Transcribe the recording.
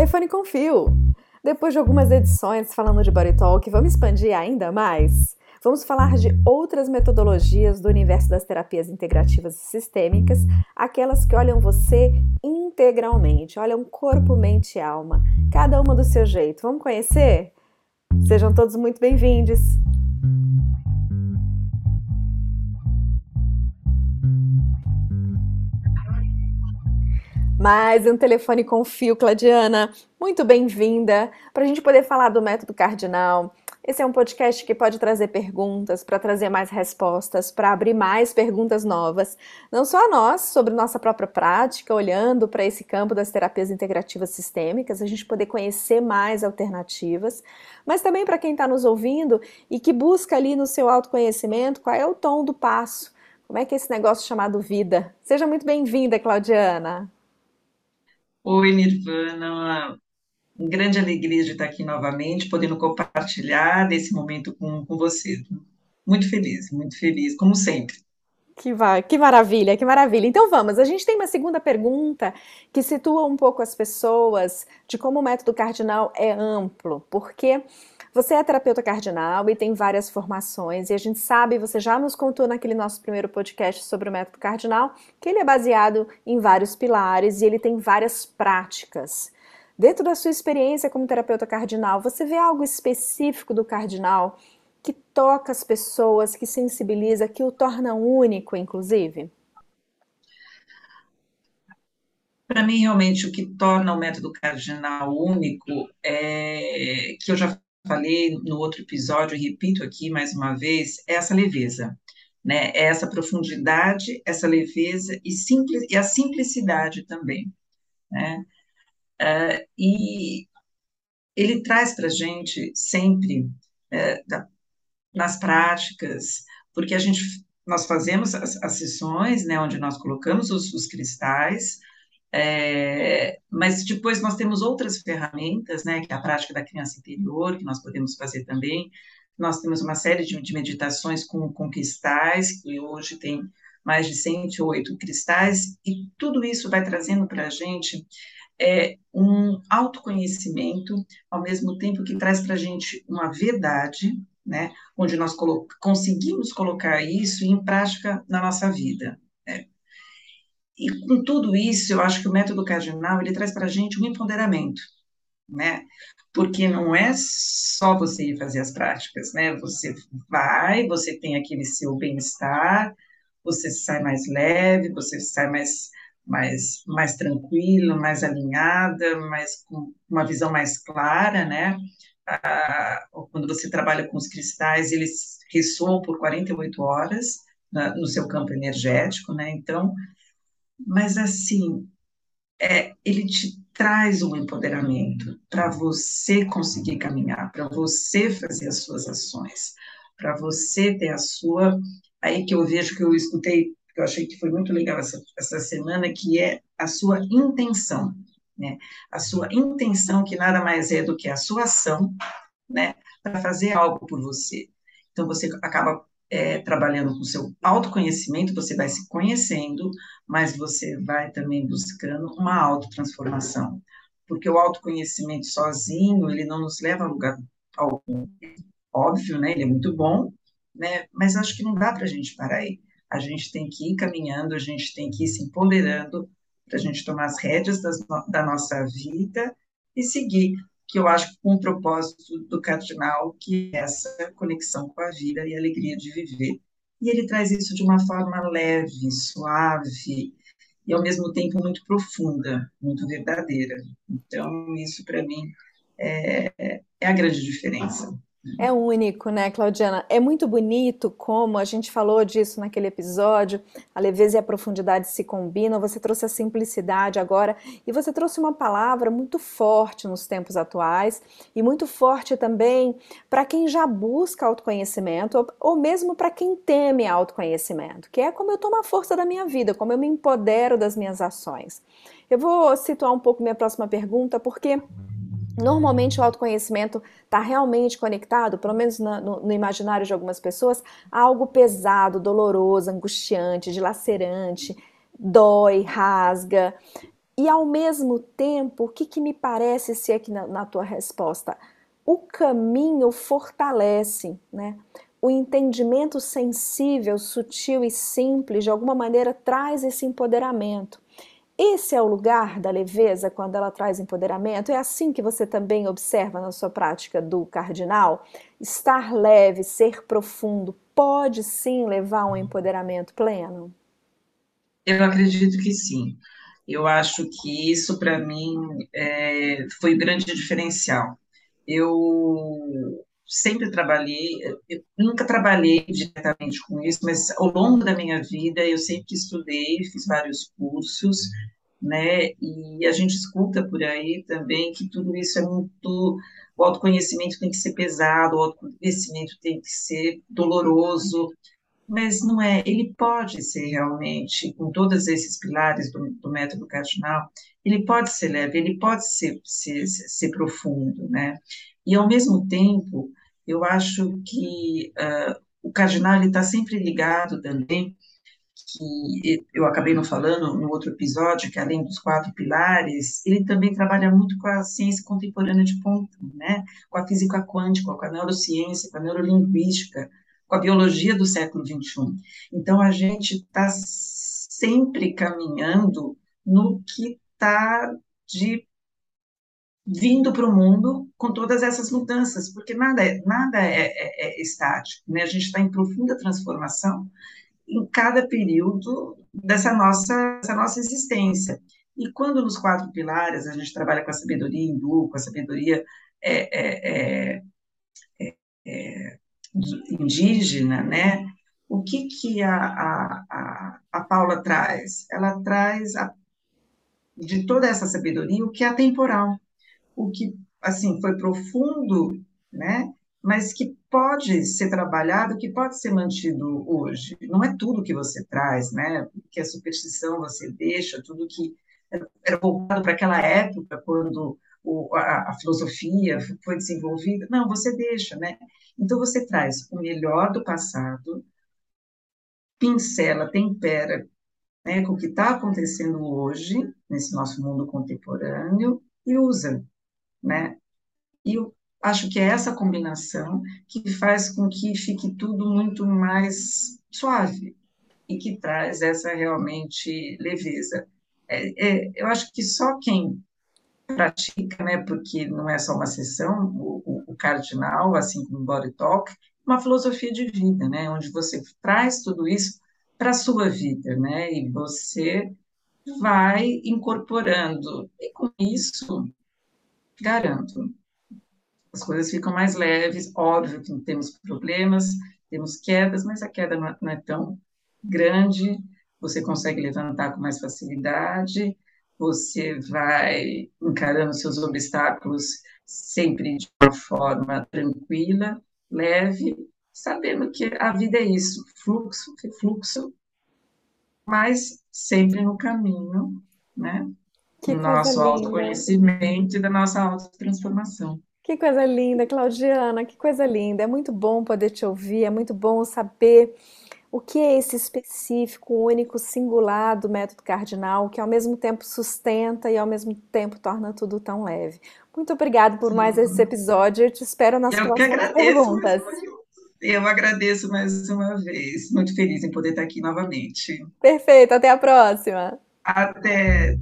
Telefone com fio. Depois de algumas edições falando de Body Talk, vamos expandir ainda mais? Vamos falar de outras metodologias do universo das terapias integrativas e sistêmicas, aquelas que olham você integralmente, olham corpo, mente e alma, cada uma do seu jeito. Vamos conhecer? Sejam todos muito bem-vindos! Mais um telefone com fio, Cladiana. Muito bem-vinda para a gente poder falar do método cardinal. Esse é um podcast que pode trazer perguntas, para trazer mais respostas, para abrir mais perguntas novas, não só a nós, sobre nossa própria prática, olhando para esse campo das terapias integrativas sistêmicas, a gente poder conhecer mais alternativas, mas também para quem está nos ouvindo e que busca ali no seu autoconhecimento qual é o tom do passo, como é que é esse negócio chamado vida. Seja muito bem-vinda, Claudiana. Oi, Nirvana. Uma grande alegria de estar aqui novamente, podendo compartilhar desse momento com, com você. Muito feliz, muito feliz, como sempre. Que, que maravilha, que maravilha. Então vamos, a gente tem uma segunda pergunta que situa um pouco as pessoas de como o método cardinal é amplo, porque você é terapeuta cardinal e tem várias formações, e a gente sabe, você já nos contou naquele nosso primeiro podcast sobre o método cardinal, que ele é baseado em vários pilares e ele tem várias práticas. Dentro da sua experiência como terapeuta cardinal, você vê algo específico do cardinal que toca as pessoas, que sensibiliza, que o torna único, inclusive? Para mim, realmente, o que torna o método cardinal único é que eu já falei no outro episódio repito aqui mais uma vez, é essa leveza, né? É essa profundidade, essa leveza e, simples, e a simplicidade também, né? Uh, e ele traz para a gente sempre, uh, da, nas práticas, porque a gente, nós fazemos as, as sessões, né, onde nós colocamos os, os cristais, é, mas depois nós temos outras ferramentas, né, que é a prática da criança interior, que nós podemos fazer também. Nós temos uma série de, de meditações com, com cristais, que hoje tem mais de 108 cristais, e tudo isso vai trazendo para a gente é, um autoconhecimento, ao mesmo tempo que traz para a gente uma verdade, né, onde nós colo conseguimos colocar isso em prática na nossa vida. Né? E com tudo isso, eu acho que o método cardinal, ele traz para a gente um empoderamento, né? Porque não é só você ir fazer as práticas, né? Você vai, você tem aquele seu bem-estar, você sai mais leve, você sai mais, mais, mais tranquilo, mais alinhada, mais com uma visão mais clara, né? Ah, quando você trabalha com os cristais, eles ressoam por 48 horas na, no seu campo energético, né? Então, mas assim, é, ele te traz um empoderamento para você conseguir caminhar, para você fazer as suas ações, para você ter a sua. Aí que eu vejo que eu escutei, que eu achei que foi muito legal essa, essa semana, que é a sua intenção, né? A sua intenção, que nada mais é do que a sua ação, né? Para fazer algo por você. Então você acaba é, trabalhando com seu autoconhecimento, você vai se conhecendo, mas você vai também buscando uma autotransformação. Porque o autoconhecimento sozinho, ele não nos leva a lugar algum. Óbvio, né? Ele é muito bom, né? Mas acho que não dá para a gente parar aí. A gente tem que ir caminhando, a gente tem que ir se empoderando para a gente tomar as rédeas das, da nossa vida e seguir que eu acho com o propósito do cardinal, que é essa conexão com a vida e a alegria de viver. E ele traz isso de uma forma leve, suave e ao mesmo tempo muito profunda, muito verdadeira. Então, isso para mim é, é a grande diferença. É único, né, Claudiana? É muito bonito como a gente falou disso naquele episódio. A leveza e a profundidade se combinam. Você trouxe a simplicidade agora e você trouxe uma palavra muito forte nos tempos atuais e muito forte também para quem já busca autoconhecimento ou, ou mesmo para quem teme autoconhecimento, que é como eu tomo a força da minha vida, como eu me empodero das minhas ações. Eu vou situar um pouco minha próxima pergunta porque Normalmente o autoconhecimento está realmente conectado, pelo menos no, no, imaginário de algumas pessoas, a algo pesado, doloroso, angustiante, dilacerante, dói, rasga. E ao mesmo tempo, o que, que me parece ser aqui na, na tua resposta? O caminho fortalece, né? O entendimento sensível, sutil e simples, de alguma maneira traz esse empoderamento. Esse é o lugar da leveza quando ela traz empoderamento? É assim que você também observa na sua prática do cardinal? Estar leve, ser profundo, pode sim levar a um empoderamento pleno? Eu acredito que sim. Eu acho que isso, para mim, é, foi o grande diferencial. Eu sempre trabalhei, eu nunca trabalhei diretamente com isso, mas ao longo da minha vida eu sempre estudei, fiz vários cursos, né? E a gente escuta por aí também que tudo isso é muito. O autoconhecimento tem que ser pesado, o autoconhecimento tem que ser doloroso, mas não é. Ele pode ser realmente, com todos esses pilares do, do método cardinal, ele pode ser leve, ele pode ser, ser, ser profundo, né? E ao mesmo tempo, eu acho que uh, o cardinal está sempre ligado também, que eu acabei não falando no outro episódio, que além dos quatro pilares, ele também trabalha muito com a ciência contemporânea de ponta, né? com a física quântica, com a neurociência, com a neurolinguística, com a biologia do século XXI. Então, a gente está sempre caminhando no que está de vindo para o mundo com todas essas mudanças, porque nada é, nada é, é, é estático, né? A gente está em profunda transformação em cada período dessa nossa, dessa nossa existência. E quando nos quatro pilares a gente trabalha com a sabedoria hindu, com a sabedoria é, é, é, indígena, né? O que que a, a, a, a Paula traz? Ela traz a, de toda essa sabedoria o que é atemporal, o que assim foi profundo, né? Mas que pode ser trabalhado, que pode ser mantido hoje. Não é tudo que você traz, né? Que a superstição você deixa, tudo que era voltado para aquela época quando o, a, a, filosofia foi desenvolvida. Não, você deixa, né? Então você traz o melhor do passado, pincela, tempera, né, com o que está acontecendo hoje nesse nosso mundo contemporâneo e usa né? E eu acho que é essa combinação que faz com que fique tudo muito mais suave e que traz essa realmente leveza. É, é, eu acho que só quem pratica, né, porque não é só uma sessão, o, o, cardinal, assim como o Body Talk, uma filosofia de vida, né, onde você traz tudo isso para a sua vida, né, e você vai incorporando. E com isso, garanto. As coisas ficam mais leves, óbvio que temos problemas, temos quedas, mas a queda não é tão grande, você consegue levantar com mais facilidade, você vai encarando seus obstáculos sempre de uma forma tranquila, leve, sabendo que a vida é isso, fluxo, fluxo, mas sempre no caminho, né? Que do nosso autoconhecimento e da nossa autotransformação. Que coisa linda, Claudiana, que coisa linda. É muito bom poder te ouvir, é muito bom saber o que é esse específico, único, singular do método cardinal, que ao mesmo tempo sustenta e ao mesmo tempo torna tudo tão leve. Muito obrigada por Sim. mais esse episódio. Eu te espero nas Eu próximas perguntas. Eu agradeço mais uma vez. Muito feliz em poder estar aqui novamente. Perfeito, até a próxima. Até.